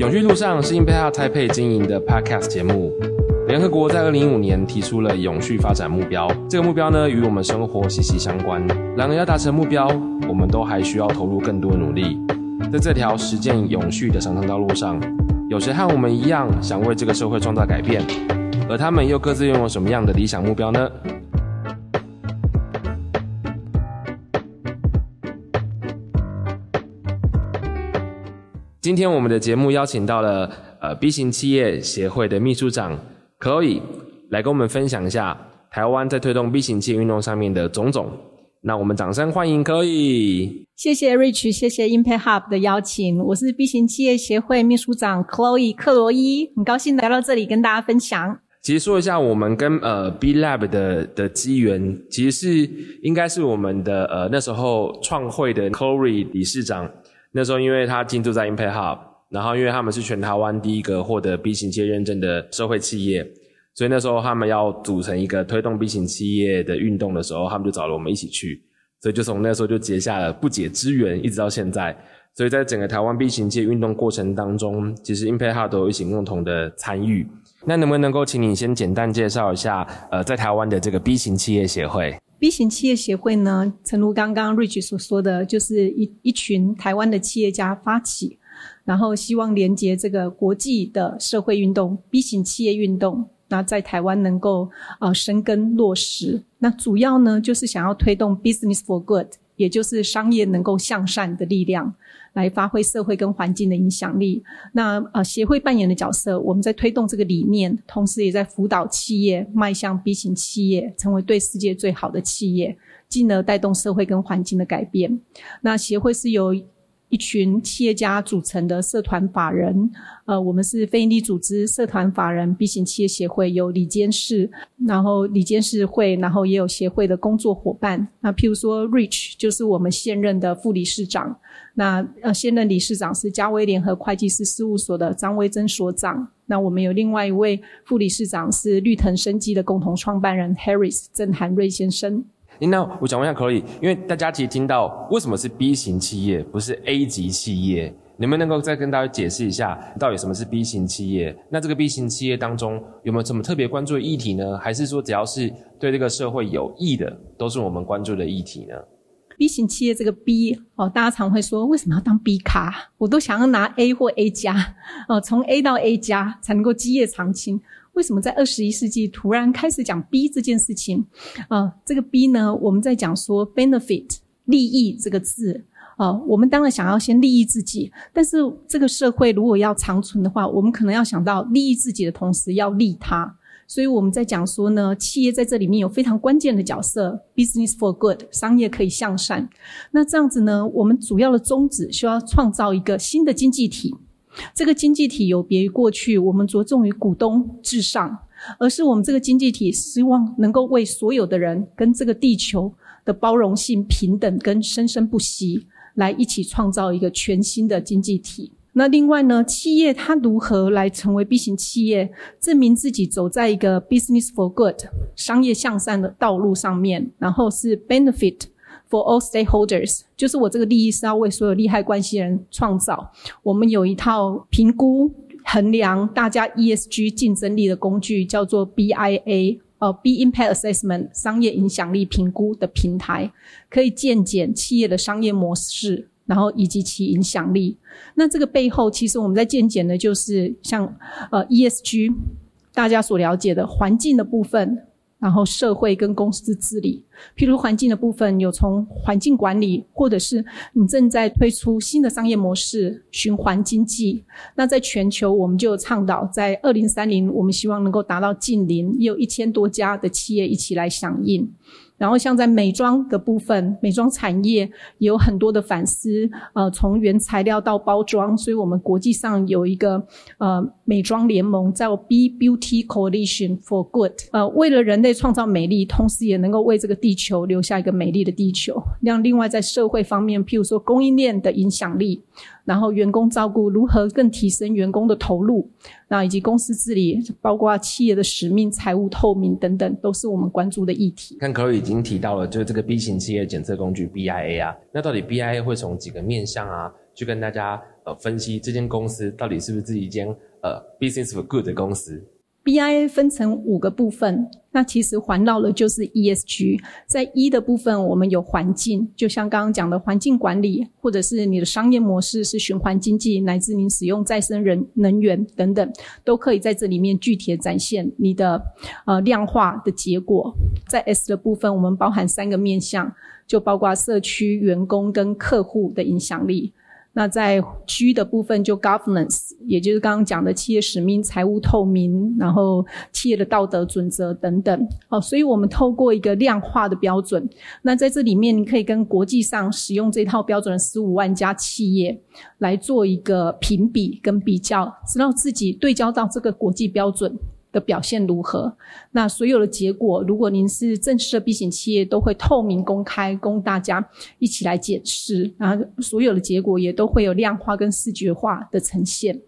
永续路上是 Impact Hub Taipei 经营的 Podcast 节目。联合国在二零一五年提出了永续发展目标，这个目标呢与我们生活息息相关。然而要达成目标，我们都还需要投入更多努力。在这条实践永续的长征道路上，有谁和我们一样想为这个社会创造改变？而他们又各自拥有什么样的理想目标呢？今天我们的节目邀请到了呃 B 型企业协会的秘书长 Chloe 来跟我们分享一下台湾在推动 B 型企业运动上面的种种。那我们掌声欢迎 Chloe。谢谢 Rich，谢谢 Impact Hub 的邀请。我是 B 型企业协会秘书长 Chloe 克罗伊，很高兴来到这里跟大家分享。其实说一下我们跟呃 B Lab 的的机缘，其实是应该是我们的呃那时候创会的 Chloe 理事长。那时候，因为他进驻在 Impact Hub，然后因为他们是全台湾第一个获得 B 型企业认证的社会企业，所以那时候他们要组成一个推动 B 型企业的运动的时候，他们就找了我们一起去，所以就从那时候就结下了不解之缘，一直到现在。所以在整个台湾 B 型企业运动过程当中，其实 Impact Hub 都有一起共同的参与。那能不能够请你先简单介绍一下，呃，在台湾的这个 B 型企业协会？B 型企业协会呢，诚如刚刚 Rich 所说的，就是一一群台湾的企业家发起，然后希望连接这个国际的社会运动 B 型企业运动，那在台湾能够呃生根落实。那主要呢，就是想要推动 Business for Good，也就是商业能够向善的力量。来发挥社会跟环境的影响力。那呃，协会扮演的角色，我们在推动这个理念，同时也在辅导企业迈向 B 型企业，成为对世界最好的企业，进而带动社会跟环境的改变。那协会是由一群企业家组成的社团法人，呃，我们是非营利组织社团法人 B 型企业协会，有理监事，然后理监事会，然后也有协会的工作伙伴。那譬如说，Rich 就是我们现任的副理事长，那呃，现任理事长是嘉威联合会计师事务所的张威珍所长。那我们有另外一位副理事长是绿藤生机的共同创办人 Harris 郑涵瑞先生。那我想问一下 Chloe，因为大家其实听到为什么是 B 型企业，不是 A 级企业，你们能够再跟大家解释一下，到底什么是 B 型企业？那这个 B 型企业当中有没有什么特别关注的议题呢？还是说只要是对这个社会有益的，都是我们关注的议题呢？B 型企业这个 B 哦，大家常会说为什么要当 B 咖？我都想要拿 A 或 A 加哦，从 A 到 A 加才能够基业长青。为什么在二十一世纪突然开始讲 B 这件事情？啊、呃，这个 B 呢，我们在讲说 benefit 利益这个字啊、呃，我们当然想要先利益自己，但是这个社会如果要长存的话，我们可能要想到利益自己的同时要利他，所以我们在讲说呢，企业在这里面有非常关键的角色，business for good，商业可以向善。那这样子呢，我们主要的宗旨需要创造一个新的经济体。这个经济体有别于过去，我们着重于股东至上，而是我们这个经济体希望能够为所有的人跟这个地球的包容性、平等跟生生不息，来一起创造一个全新的经济体。那另外呢，企业它如何来成为 B 型企业，证明自己走在一个 business for good 商业向善的道路上面，然后是 benefit。For all stakeholders，就是我这个利益是要为所有利害关系人创造。我们有一套评估衡量大家 ESG 竞争力的工具，叫做 BIA，呃，B Impact Assessment 商业影响力评估的平台，可以鉴检企业的商业模式，然后以及其影响力。那这个背后，其实我们在鉴检的就是像呃 ESG，大家所了解的环境的部分。然后社会跟公司治理，譬如环境的部分，有从环境管理，或者是你正在推出新的商业模式，循环经济。那在全球，我们就倡导在二零三零，我们希望能够达到近零，也有一千多家的企业一起来响应。然后像在美妆的部分，美妆产业也有很多的反思，呃，从原材料到包装，所以我们国际上有一个呃美妆联盟，叫 B Beauty Coalition for Good，呃，为了人类创造美丽，同时也能够为这个地球留下一个美丽的地球。让另外在社会方面，譬如说供应链的影响力，然后员工照顾如何更提升员工的投入，那以及公司治理，包括企业的使命、财务透明等等，都是我们关注的议题。看 c l 已经提到了，就是这个 B 型企业检测工具 BIA 啊，那到底 BIA 会从几个面向啊，去跟大家呃分析这间公司到底是不是自己一间呃 Business for Good 的公司？BIA 分成五个部分，那其实环绕的就是 ESG。在 E 的部分，我们有环境，就像刚刚讲的环境管理，或者是你的商业模式是循环经济，乃至您使用再生人能源等等，都可以在这里面具体的展现你的呃量化的结果。在 S 的部分，我们包含三个面向，就包括社区、员工跟客户的影响力。那在 G 的部分就 governance，也就是刚刚讲的企业使命、财务透明，然后企业的道德准则等等。哦，所以我们透过一个量化的标准，那在这里面你可以跟国际上使用这套标准的十五万家企业来做一个评比跟比较，知道自己对焦到这个国际标准的表现如何？那所有的结果，如果您是正式的 B 型企业，都会透明公开，供大家一起来检视。然后所有的结果也都会有量化跟视觉化的呈现。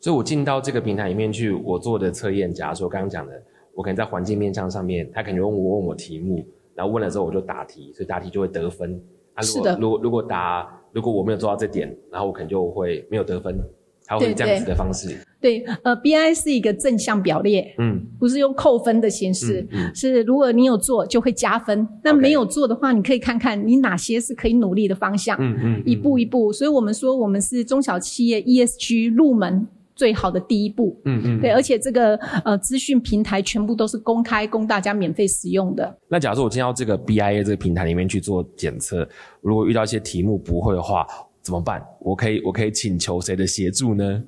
所以我进到这个平台里面去，我做的测验，假如说刚刚讲的，我可能在环境面向上面，他可能问我问我题目，然后问了之后我就答题，所以答题就会得分。啊，如果，是的。如果如果答如果我没有做到这点，然后我可能就会没有得分。他会这样子的方式，对，对，呃，BI 是一个正向表列，嗯，不是用扣分的形式，嗯嗯、是如果你有做就会加分，那没有做的话，你可以看看你哪些是可以努力的方向，嗯嗯，一步一步，所以我们说我们是中小企业 ESG 入门最好的第一步，嗯嗯，对，而且这个呃资讯平台全部都是公开供大家免费使用的。那假如说我进到这个 BIA 这个平台里面去做检测，如果遇到一些题目不会的话。怎么办？我可以我可以请求谁的协助呢？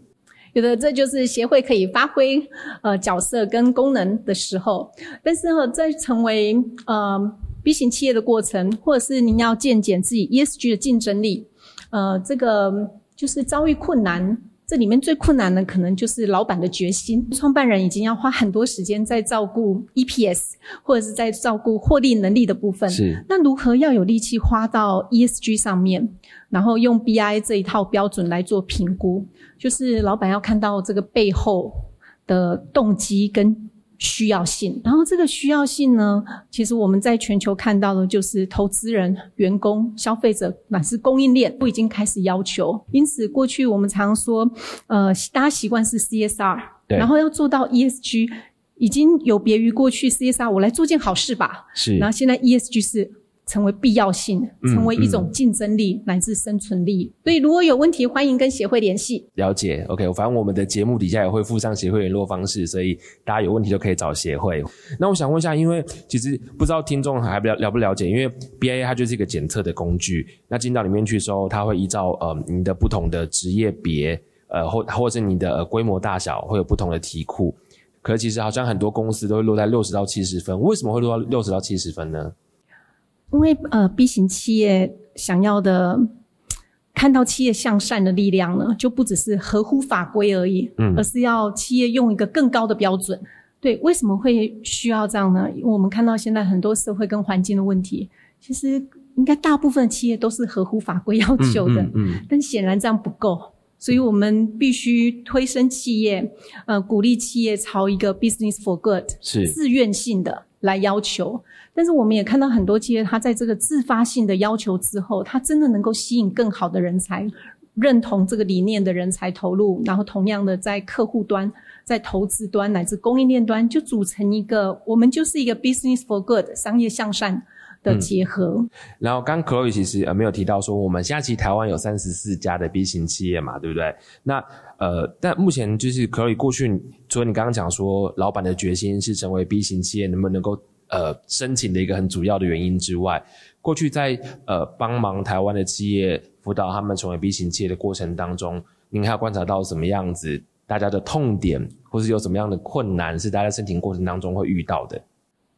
有的，这就是协会可以发挥呃角色跟功能的时候。但是呢，在成为呃 B 型企业的过程，或者是您要健检自己 ESG 的竞争力，呃，这个就是遭遇困难。这里面最困难的可能就是老板的决心。创办人已经要花很多时间在照顾 EPS，或者是在照顾获利能力的部分。是。那如何要有力气花到 ESG 上面，然后用 BI 这一套标准来做评估？就是老板要看到这个背后的动机跟。需要性，然后这个需要性呢，其实我们在全球看到的就是投资人、员工、消费者乃至供应链都已经开始要求。因此，过去我们常说，呃，大家习惯是 CSR，然后要做到 ESG，已经有别于过去 CSR，我来做件好事吧。是，然后现在 ESG 是。成为必要性，成为一种竞争力、嗯嗯、乃至生存力。所以如果有问题，欢迎跟协会联系。了解，OK。反正我们的节目底下也会附上协会联络方式，所以大家有问题就可以找协会。那我想问一下，因为其实不知道听众还不了了不了解，因为 BIA 它就是一个检测的工具。那进到里面去的时候，它会依照呃你的不同的职业别，呃或或者你的、呃、规模大小，会有不同的题库。可是其实好像很多公司都会落在六十到七十分，为什么会落到六十到七十分呢？因为呃，B 型企业想要的看到企业向善的力量呢，就不只是合乎法规而已，嗯，而是要企业用一个更高的标准。对，为什么会需要这样呢？因为我们看到现在很多社会跟环境的问题，其实应该大部分企业都是合乎法规要求的，嗯，嗯，嗯，但显然这样不够，所以我们必须推升企业，呃，鼓励企业朝一个 business for good 是自愿性的来要求。但是我们也看到很多企业，它在这个自发性的要求之后，它真的能够吸引更好的人才，认同这个理念的人才投入，然后同样的在客户端、在投资端乃至供应链端，就组成一个我们就是一个 business for good 商业向善的结合。嗯、然后刚 Chloe 其实呃没有提到说，我们现在其实台湾有三十四家的 B 型企业嘛，对不对？那呃，但目前就是 Chloe 过去，除了你刚刚讲说老板的决心是成为 B 型企业，能不能够？呃，申请的一个很主要的原因之外，过去在呃帮忙台湾的企业辅导他们成为 B 型企业的过程当中，您还有观察到什么样子大家的痛点，或是有什么样的困难是大家申请过程当中会遇到的？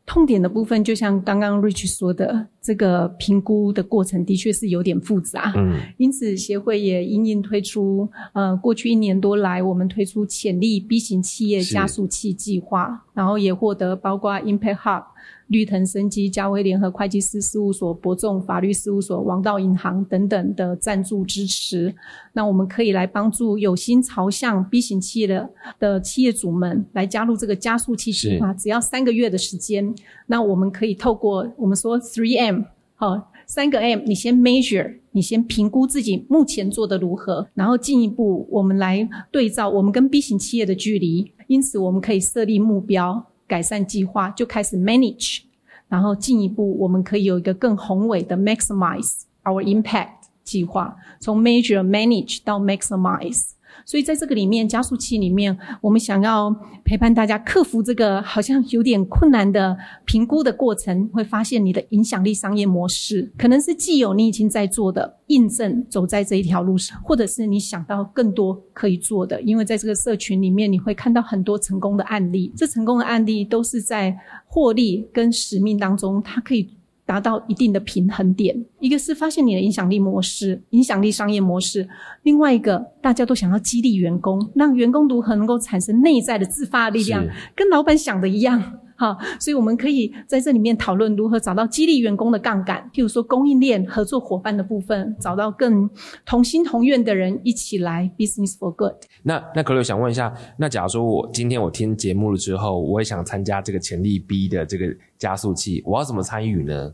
痛点的部分，就像刚刚 Rich 说的，这个评估的过程的确是有点复杂。嗯，因此协会也因应推出，呃，过去一年多来，我们推出潜力 B 型企业加速器计划，然后也获得包括 Impact Hub、绿藤生机、嘉威联合会计师事务所、博众法律事务所、王道银行等等的赞助支持。那我们可以来帮助有心朝向 B 型企业的的企业主们来加入这个加速器计划，只要三个月的时间。那我们可以透过我们说 Three M，好，三个 M，你先 Measure，你先评估自己目前做的如何，然后进一步我们来对照我们跟 B 型企业的距离。因此，我们可以设立目标、改善计划，就开始 manage，然后进一步，我们可以有一个更宏伟的 maximize our impact 计划，从 major manage 到 maximize。所以在这个里面，加速器里面，我们想要陪伴大家克服这个好像有点困难的评估的过程，会发现你的影响力商业模式可能是既有你已经在做的，印证走在这一条路上，或者是你想到更多可以做的。因为在这个社群里面，你会看到很多成功的案例，这成功的案例都是在获利跟使命当中，它可以。达到一定的平衡点，一个是发现你的影响力模式、影响力商业模式，另外一个大家都想要激励员工，让员工如何能够产生内在的自发力量，跟老板想的一样。好，所以我们可以在这里面讨论如何找到激励员工的杠杆，譬如说供应链合作伙伴的部分，找到更同心同愿的人一起来 business for good。那那可乐想问一下，那假如说我今天我听节目了之后，我也想参加这个潜力 B 的这个加速器，我要怎么参与呢？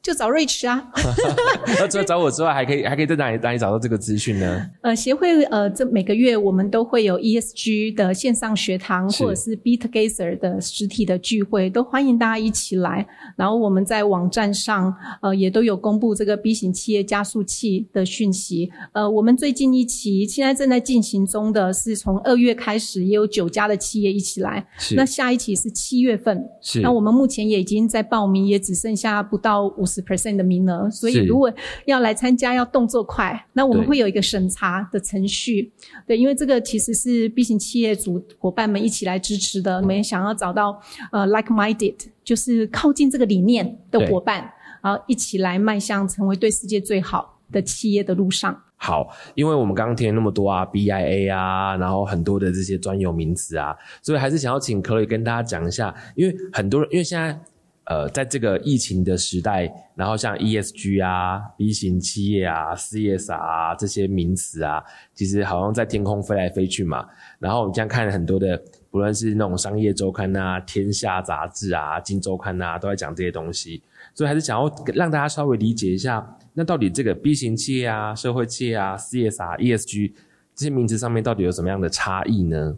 就找 Rich 啊！那除了找我之外，还可以还可以在哪里哪里找到这个资讯呢？呃，协会呃，这每个月我们都会有 ESG 的线上学堂，或者是 Be Together 的实体的聚会，都欢迎大家一起来。然后我们在网站上呃也都有公布这个 B 型企业加速器的讯息。呃，我们最近一期现在正在进行中的是从二月开始，也有九家的企业一起来。是。那下一期是七月份。是。那我们目前也已经在报名，也只剩下不到五十。percent 的名额，所以如果要来参加，要动作快。那我们会有一个审查的程序，对，对，因为这个其实是 B 型企业组伙伴们一起来支持的。我们也想要找到呃 like-minded，就是靠近这个理念的伙伴，然后一起来迈向成为对世界最好的企业的路上。好，因为我们刚刚听了那么多啊，BIA 啊，然后很多的这些专有名词啊，所以还是想要请 Chloe 跟大家讲一下，因为很多人，因为现在。呃，在这个疫情的时代，然后像 ESG 啊、B 型企业啊、CS 啊这些名词啊，其实好像在天空飞来飞去嘛。然后我们这样看了很多的，不论是那种商业周刊啊、天下杂志啊、金周刊啊，都在讲这些东西。所以还是想要让大家稍微理解一下，那到底这个 B 型企业啊、社会企业啊、CS 啊、ESG 这些名词上面到底有什么样的差异呢？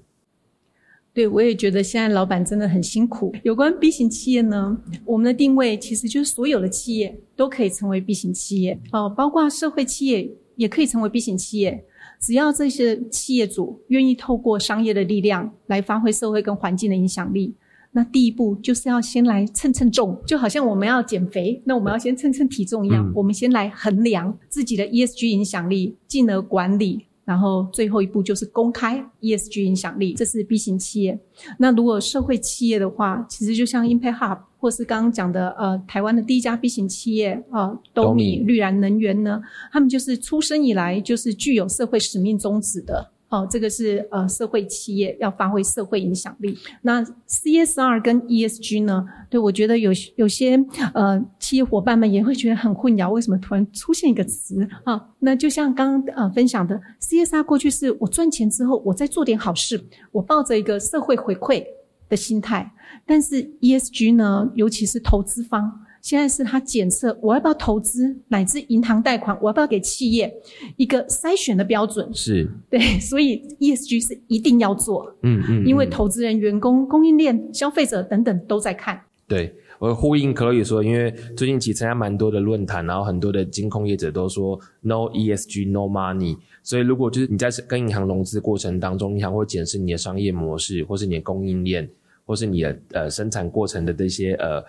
对，我也觉得现在老板真的很辛苦。有关 B 型企业呢，我们的定位其实就是所有的企业都可以成为 B 型企业哦，包括社会企业也可以成为 B 型企业。只要这些企业主愿意透过商业的力量来发挥社会跟环境的影响力，那第一步就是要先来称称重，就好像我们要减肥，那我们要先称称体重一样，嗯、我们先来衡量自己的 ESG 影响力，进而管理。然后最后一步就是公开 ESG 影响力，这是 B 型企业。那如果社会企业的话，其实就像 Impact Hub 或是刚刚讲的呃台湾的第一家 B 型企业啊、呃，斗米绿燃能源呢，他们就是出生以来就是具有社会使命宗旨的。哦，这个是呃社会企业要发挥社会影响力。那 CSR 跟 ESG 呢？对，我觉得有有些呃企业伙伴们也会觉得很混淆，为什么突然出现一个词啊？那就像刚刚呃分享的，CSR 过去是我赚钱之后，我再做点好事，我抱着一个社会回馈的心态。但是 ESG 呢，尤其是投资方。现在是他检测我要不要投资，乃至银行贷款，我要不要给企业一个筛选的标准？是对，所以 ESG 是一定要做，嗯嗯，嗯，因为投资人、员工、供应链、消费者等等都在看。对，我呼应 Chloe 说，因为最近其实参加蛮多的论坛，然后很多的金控业者都说 No ESG No Money，所以如果就是你在跟银行融资过程当中，银行会检视你的商业模式，或是你的供应链，或是你的呃生产过程的这些呃。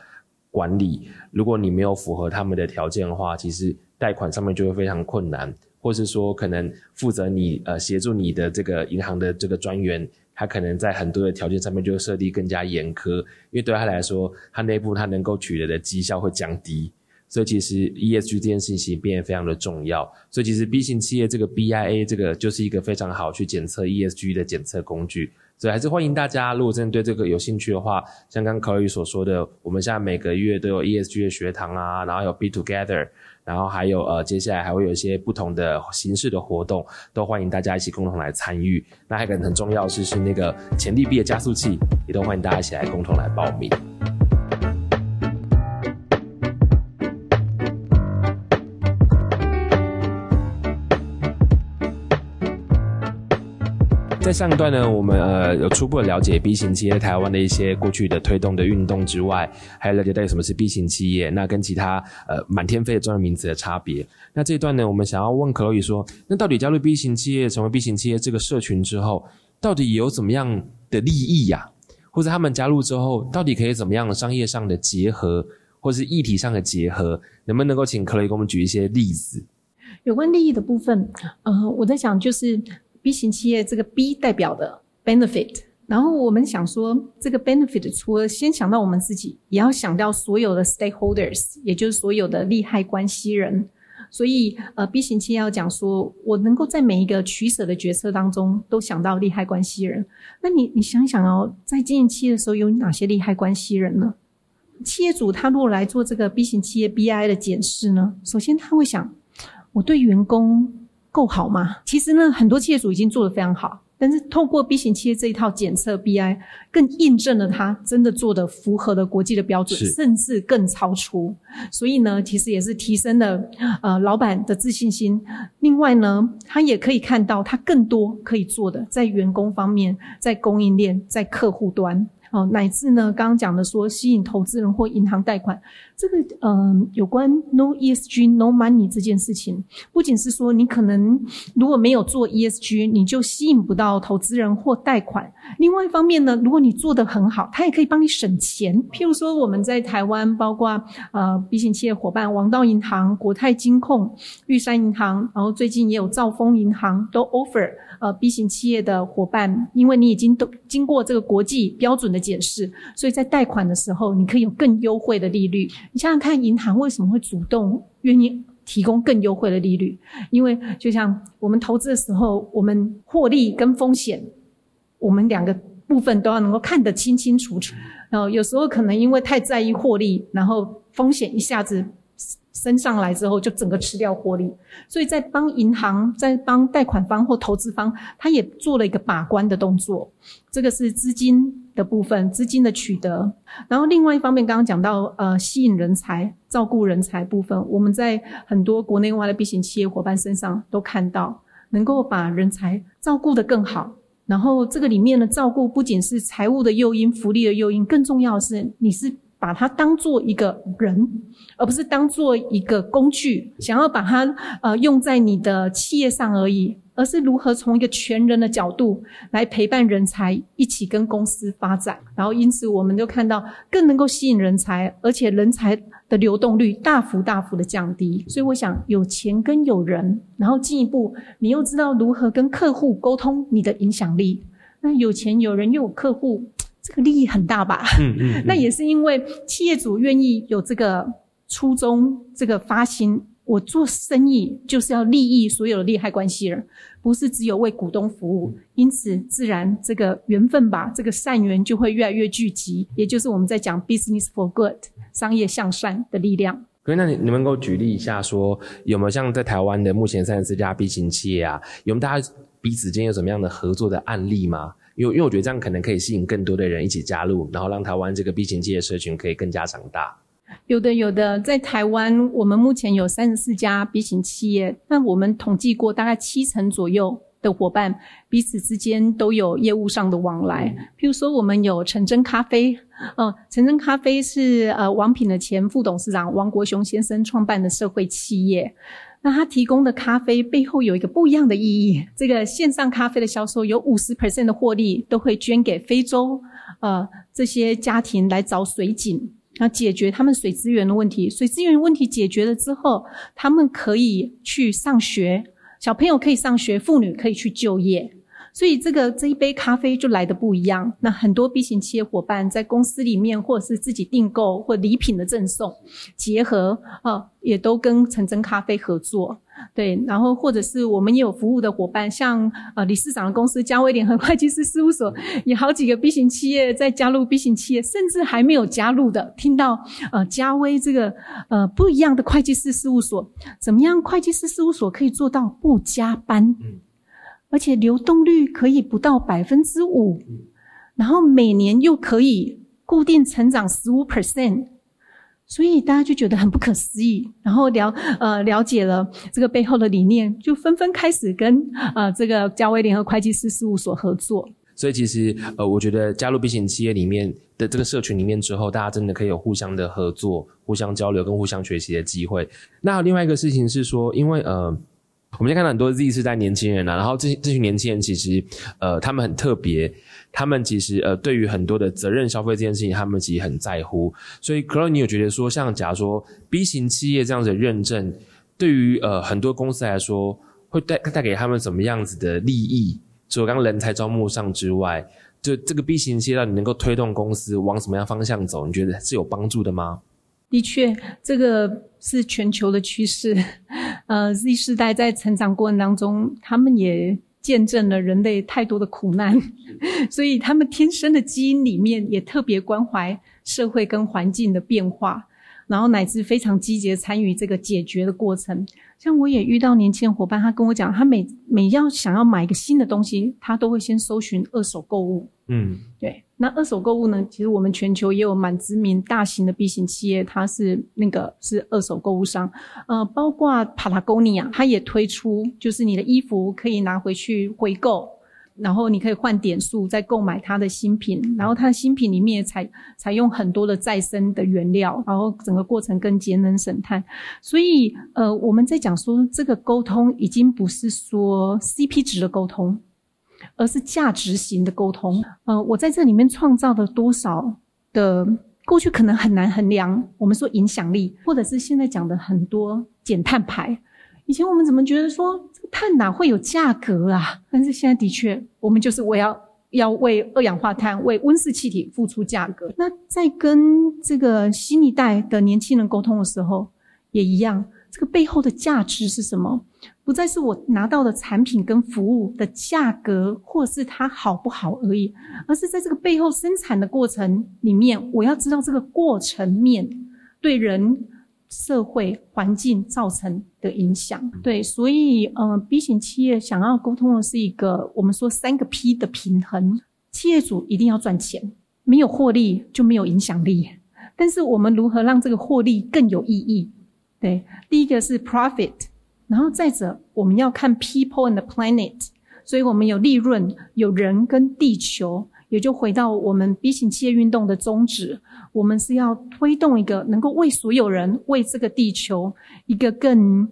管理，如果你没有符合他们的条件的话，其实贷款上面就会非常困难，或是说可能负责你呃协助你的这个银行的这个专员，他可能在很多的条件上面就会设立更加严苛，因为对他来说，他内部他能够取得的绩效会降低，所以其实 ESG 这件事情变得非常的重要，所以其实 B 型企业这个 BIA 这个就是一个非常好去检测 ESG 的检测工具。所以还是欢迎大家，如果真的对这个有兴趣的话，像刚 Chloe 所说的，我们现在每个月都有 ESG 的学堂啊，然后有 Be Together，然后还有呃，接下来还会有一些不同的形式的活动，都欢迎大家一起共同来参与。那还有一个很重要的是，是那个潜力毕业加速器，也都欢迎大家一起来共同来报名。在上一段呢，我们呃有初步的了解 B 型企业台湾的一些过去的推动的运动之外，还有了解到底什么是 B 型企业，那跟其他呃满天飞的专业名词的差别。那这一段呢，我们想要问 Chloe 说，那到底加入 B 型企业，成为 B 型企业这个社群之后，到底有怎么样的利益呀、或者他们加入之后，到底可以怎么样商业上的结合，或是议题上的结合？能不能够请 Chloe 给我们举一些例子？有关利益的部分，呃，我在想就是。B 型企业这个 B 代表的 benefit，然后我们想说，这个 benefit 除了先想到我们自己，也要想到所有的 stakeholders，也就是所有的利害关系人。所以，呃，B 型企业要讲说，我能够在每一个取舍的决策当中都想到利害关系人。那你你想想哦，在经营企业的时候有哪些利害关系人呢？企业主他如果来做这个 B 型企业 BI 的检视呢，首先他会想，我对员工。够好吗？其实呢，很多企业主已经做得非常好，但是透过 B 型企业这一套检测 BI，更印证了他真的做的符合了国际的标准，甚至更超出。所以呢，其实也是提升了呃老板的自信心。另外呢，他也可以看到他更多可以做的，在员工方面，在供应链，在客户端。哦，乃至呢，刚刚讲的说吸引投资人或银行贷款，这个嗯、有关 No ESG No Money 这件事情，不仅是说你可能如果没有做 ESG，你就吸引不到投资人或贷款。另外一方面呢，如果你做得很好，它也可以帮你省钱。譬如说，我们在台湾，包括呃 B 型企业伙伴王道银行、国泰金控、玉山银行，然后最近也有兆丰银行都 offer。呃，B 型企业的伙伴，因为你已经都经过这个国际标准的检视，所以在贷款的时候，你可以有更优惠的利率。你想想看，银行为什么会主动愿意提供更优惠的利率？因为就像我们投资的时候，我们获利跟风险，我们两个部分都要能够看得清清楚楚。然后有时候可能因为太在意获利，然后风险一下子。升上来之后，就整个吃掉获利，所以在帮银行、在帮贷款方或投资方，他也做了一个把关的动作。这个是资金的部分，资金的取得。然后另外一方面，刚刚讲到呃吸引人才、照顾人才部分，我们在很多国内外的 B 型企业伙伴身上都看到，能够把人才照顾得更好。然后这个里面的照顾不仅是财务的诱因、福利的诱因，更重要的是你是。把它当做一个人，而不是当做一个工具，想要把它呃用在你的企业上而已，而是如何从一个全人的角度来陪伴人才一起跟公司发展。然后因此我们就看到更能够吸引人才，而且人才的流动率大幅大幅的降低。所以我想有钱跟有人，然后进一步你又知道如何跟客户沟通你的影响力。那有钱有人又有客户。这个利益很大吧？嗯嗯，嗯，那也是因为企业主愿意有这个初衷，这个发心。我做生意就是要利益所有的利害关系人，不是只有为股东服务。因此，自然这个缘分吧，这个善缘就会越来越聚集。也就是我们在讲 business for good，商业向善的力量。可以，那你你们给我举例一下说，说有没有像在台湾的目前三十四家 B 型企业啊，有没有大家彼此间有什么样的合作的案例吗？因为因为我觉得这样可能可以吸引更多的人一起加入，然后让台湾这个 B 型企业社群可以更加长大。有的有的，在台湾我们目前有三十四家 B 型企业，那我们统计过，大概七成左右的伙伴彼此之间都有业务上的往来。譬如说，我们有陈真咖啡，呃，陈真咖啡是呃王品的前副董事长王国雄先生创办的社会企业。那他提供的咖啡背后有一个不一样的意义。这个线上咖啡的销售有五十 percent 的获利都会捐给非洲，呃，这些家庭来找水井，那解决他们水资源的问题。水资源问题解决了之后，他们可以去上学，小朋友可以上学，妇女可以去就业。所以这个这一杯咖啡就来得不一样。那很多 B 型企业伙伴在公司里面，或者是自己订购或礼品的赠送结合，啊，也都跟陈真咖啡合作。对，然后或者是我们也有服务的伙伴，像呃理事长的公司嘉威联合会计师事务所，有好几个 B 型企业在加入 B 型企业，甚至还没有加入的，听到呃嘉威这个呃不一样的会计师事务所，怎么样？会计师事务所可以做到不加班，而且流动率可以不到百分之五，然后每年又可以固定成长十五 percent。所以大家就觉得很不可思议，然后了呃了解了这个背后的理念，就纷纷开始跟呃这个嘉威联合会计师事务所合作。所以其实呃，我觉得加入避险企业里面的这个社群里面之后，大家真的可以有互相的合作、互相交流跟互相学习的机会。那另外一个事情是说，因为呃，我们现在看到很多 Z 世代年轻人啊，然后这这群年轻人其实呃，他们很特别。他们其实呃，对于很多的责任消费这件事情，他们其实很在乎。所以，Chloe，你有觉得说，像假如说 B 型企业这样子的认证，对于呃很多公司来说，会带带给他们什么样子的利益？除了刚刚人才招募上之外，就这个 B 型企业让你能够推动公司往什么样方向走？你觉得是有帮助的吗？的确，这个是全球的趋势。呃，Z 世代在成长过程当中，他们也。见证了人类太多的苦难，所以他们天生的基因里面也特别关怀社会跟环境的变化，然后乃至非常积极的参与这个解决的过程。像我也遇到年轻的伙伴，他跟我讲，他每每要想要买一个新的东西，他都会先搜寻二手购物。嗯，对。那二手购物呢？其实我们全球也有蛮知名大型的 B 型企业，它是那个是二手购物商，呃，包括 Patagonia，它也推出，就是你的衣服可以拿回去回购，然后你可以换点数再购买它的新品，然后它的新品里面采采用很多的再生的原料，然后整个过程更节能省碳。所以，呃，我们在讲说这个沟通已经不是说 CP 值的沟通。而是价值型的沟通。呃，我在这里面创造了多少的过去可能很难衡量。我们说影响力，或者是现在讲的很多减碳牌。以前我们怎么觉得说这个碳哪会有价格啊？但是现在的确，我们就是我要要为二氧化碳、为温室气体付出价格。那在跟这个新一代的年轻人沟通的时候，也一样，这个背后的价值是什么？不再是我拿到的产品跟服务的价格，或是它好不好而已，而是在这个背后生产的过程里面，我要知道这个过程面对人、社会、环境造成的影响。对，所以，呃，B 型企业想要沟通的是一个我们说三个 P 的平衡。企业主一定要赚钱，没有获利就没有影响力。但是我们如何让这个获利更有意义？对，第一个是 profit。然后再者，我们要看 people and the planet，所以我们有利润，有人跟地球，也就回到我们 B 型企业运动的宗旨，我们是要推动一个能够为所有人、为这个地球一个更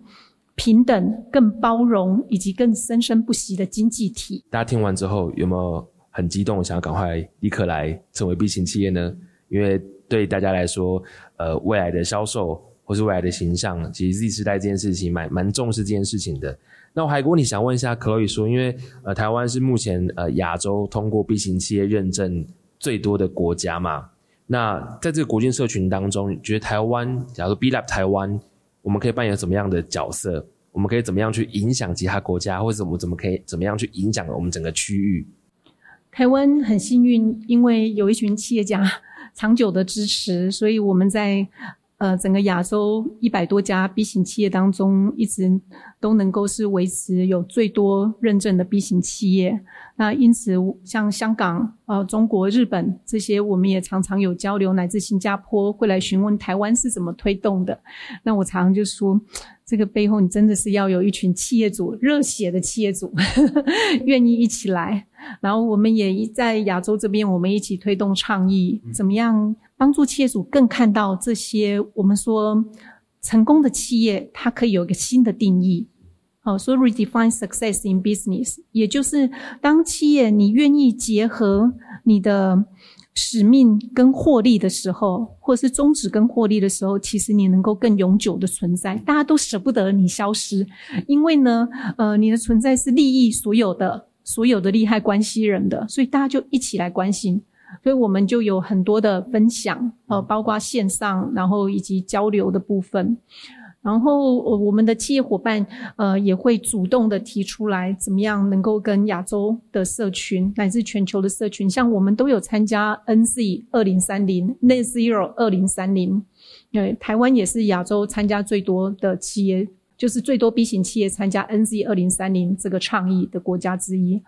平等、更包容以及更生生不息的经济体。大家听完之后有没有很激动，想要赶快立刻来成为 B 型企业呢？因为对大家来说，呃，未来的销售。或是未来的形象，其实 Z 世代这件事情蛮蛮重视这件事情的。那我还有个问题想问一下 Chloe 说，因为呃台湾是目前呃亚洲通过 B 型企业认证最多的国家嘛？那在这个国际社群当中，你觉得台湾，假如说 B Lab 台湾，我们可以扮演什么样的角色？我们可以怎么样去影响其他国家，或者我们怎么可以怎么样去影响我们整个区域？台湾很幸运，因为有一群企业家长久的支持，所以我们在。呃，整个亚洲一百多家 B 型企业当中，一直都能够是维持有最多认证的 B 型企业。那因此，像香港、呃，中国、日本这些，我们也常常有交流，乃至新加坡会来询问台湾是怎么推动的。那我常常就说，这个背后你真的是要有一群企业主，热血的企业主，愿意一起来。然后我们也在亚洲这边，我们一起推动倡议，怎么样？帮助企业主更看到这些我们说成功的企业，它可以有一个新的定义。好，说 redefine success in business，也就是当企业你愿意结合你的使命跟获利的时候，或是宗旨跟获利的时候，其实你能够更永久的存在。大家都舍不得你消失，因为呢，呃，你的存在是利益所有的所有的利害关系人的，所以大家就一起来关心。所以我们就有很多的分享，呃，包括线上，然后以及交流的部分。然后我们的企业伙伴呃也会主动的提出来，怎么样能够跟亚洲的社群乃至全球的社群，像我们都有参加 NZ 二零三零 Net Zero 二零三零，对，台湾也是亚洲参加最多的企业，就是最多 B 型企业参加 NZ 二零三零这个倡议的国家之一。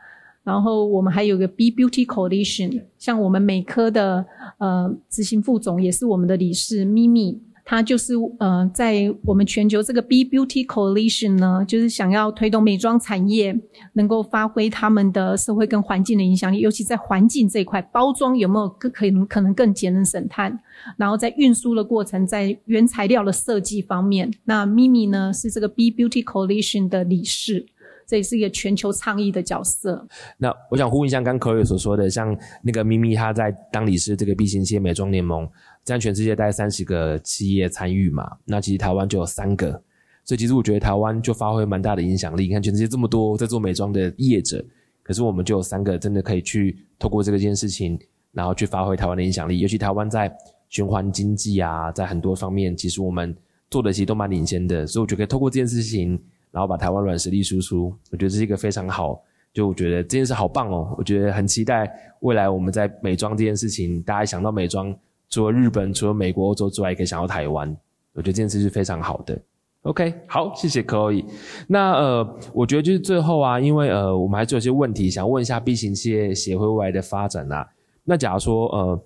然后我们还有个 B Beauty Coalition，像我们美科的呃执行副总也是我们的理事咪咪，他就是呃在我们全球这个 B Beauty Coalition 呢，就是想要推动美妆产业能够发挥他们的社会跟环境的影响力，尤其在环境这一块，包装有没有更可能可能更节能省碳，然后在运输的过程，在原材料的设计方面，那咪咪呢是这个 B Beauty Coalition 的理事。这也是一个全球倡议的角色。那我想呼应一下刚刚 Chloe 所说的，像那个咪咪，他在当理事这个 B 型企业美妆联盟，在全世界大概三十个企业参与嘛。那其实台湾就有三个，所以其实我觉得台湾就发挥蛮大的影响力。你看全世界这么多在做美妆的业者，可是我们就有三个真的可以去透过这个件事情，然后去发挥台湾的影响力。尤其台湾在循环经济啊，在很多方面，其实我们做的其实都蛮领先的。所以我觉得可以透过这件事情。然后把台湾软实力输出，我觉得这是一个非常好。就我觉得这件事好棒哦，我觉得很期待未来我们在美妆这件事情，大家想到美妆，除了日本、除了美国、欧洲之外，也可以想到台湾。我觉得这件事是非常好的。OK，好，谢谢 Chloe。那呃，我觉得就是最后啊，因为呃，我们还是有些问题想问一下 B 型企业协会未来的发展啊。那假如说呃，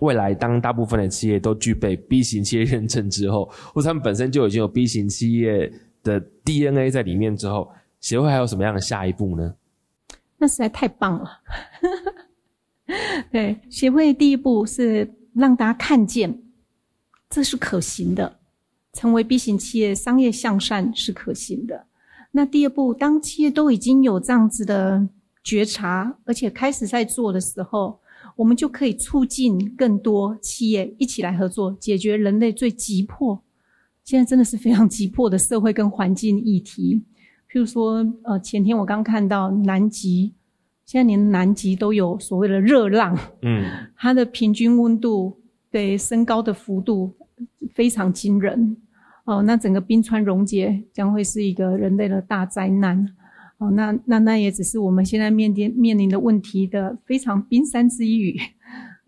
未来当大部分的企业都具备 B 型企业认证之后，或者他们本身就已经有 B 型企业。的 DNA 在里面之后，协会还有什么样的下一步呢？那实在太棒了。对，协会第一步是让大家看见这是可行的，成为 B 型企业，商业向善是可行的。那第二步，当企业都已经有这样子的觉察，而且开始在做的时候，我们就可以促进更多企业一起来合作，解决人类最急迫。现在真的是非常急迫的社会跟环境议题，譬如说，呃，前天我刚看到南极，现在连南极都有所谓的热浪，嗯，它的平均温度对升高的幅度非常惊人，哦，那整个冰川溶解将会是一个人类的大灾难，哦，那那那也只是我们现在面临面临的问题的非常冰山之一隅。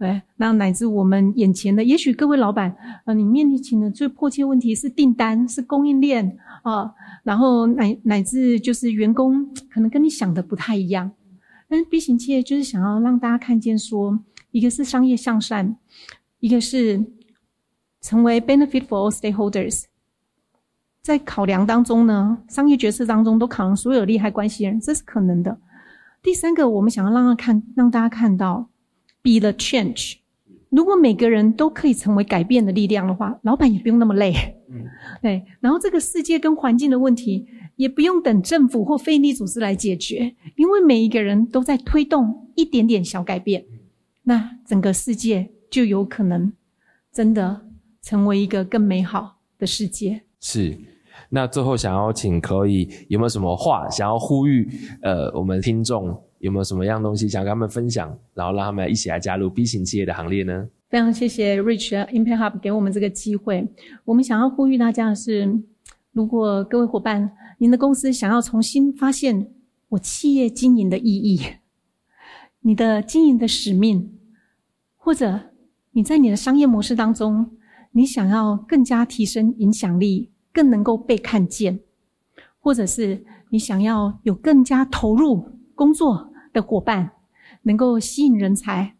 对，那乃至我们眼前的，也许各位老板，呃，你面临起的最迫切问题是订单，是供应链啊、然后乃乃至就是员工可能跟你想的不太一样。但是 B 型企业就是想要让大家看见说，一个是商业向善，一个是成为 benefit for all stakeholders，在考量当中呢，商业决策当中都考量所有利害关系人，这是可能的。第三个，我们想要让他看，让大家看到。Be the change。如果每个人都可以成为改变的力量的话，老板也不用那么累。嗯，对。然后这个世界跟环境的问题也不用等政府或非营利组织来解决，因为每一个人都在推动一点点小改变，那整个世界就有可能真的成为一个更美好的世界。是。那最后想要请 Chloe 有没有什么话想要呼吁？呃，我们听众。有没有什么样东西想跟他们分享，然后让他们一起来加入 B 型企业的行列呢？非常谢谢 Rich Impact Hub 给我们这个机会。我们想要呼吁大家的是，如果各位伙伴，您的公司想要重新发现我企业经营的意义，你的经营的使命，或者你在你的商业模式当中，你想要更加提升影响力，更能够被看见，或者是你想要有更加投入工作。的伙伴能够吸引人才，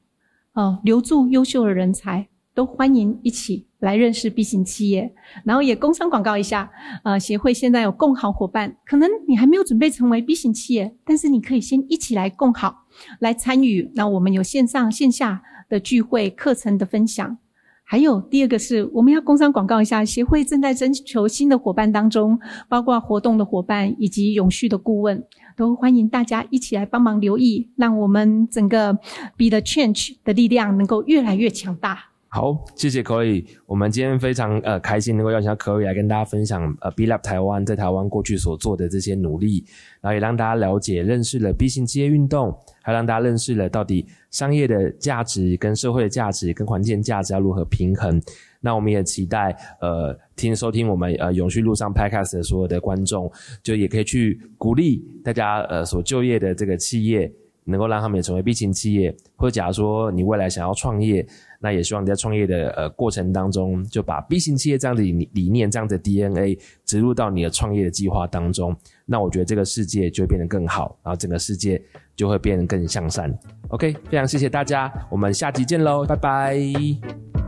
哦，留住优秀的人才，都欢迎一起来认识 B 型企业。然后也工商广告一下，呃，协会现在有共好伙伴，可能你还没有准备成为 B 型企业，但是你可以先一起来共好，来参与。那我们有线上线下的聚会、课程的分享。还有第二个是，我们要工商广告一下，协会正在征求新的伙伴当中，包括活动的伙伴以及永续的顾问。都欢迎大家一起来帮忙留意，让我们整个 Be the Change 的力量能够越来越强大。好，谢谢 Chloe。我们今天非常呃开心能够邀请到 Chloe 来跟大家分享呃 B Lab 台湾在台湾过去所做的这些努力，然后也让大家了解、认识了 B 型企业运动，还让大家认识了到底商业的价值跟社会的价值跟环境价值要如何平衡。那我们也期待呃听收听我们呃永续路上 Podcast 的所有的观众，就也可以去鼓励大家呃所就业的这个企业。能够让他们也成为 B 型企业，或者假如说你未来想要创业，那也希望你在创业的呃过程当中，就把 B 型企业这样的理理念、这样的 DNA 植入到你的创业的计划当中。那我觉得这个世界就会变得更好，然后整个世界就会变得更向善。OK，非常谢谢大家，我们下集见喽，拜拜。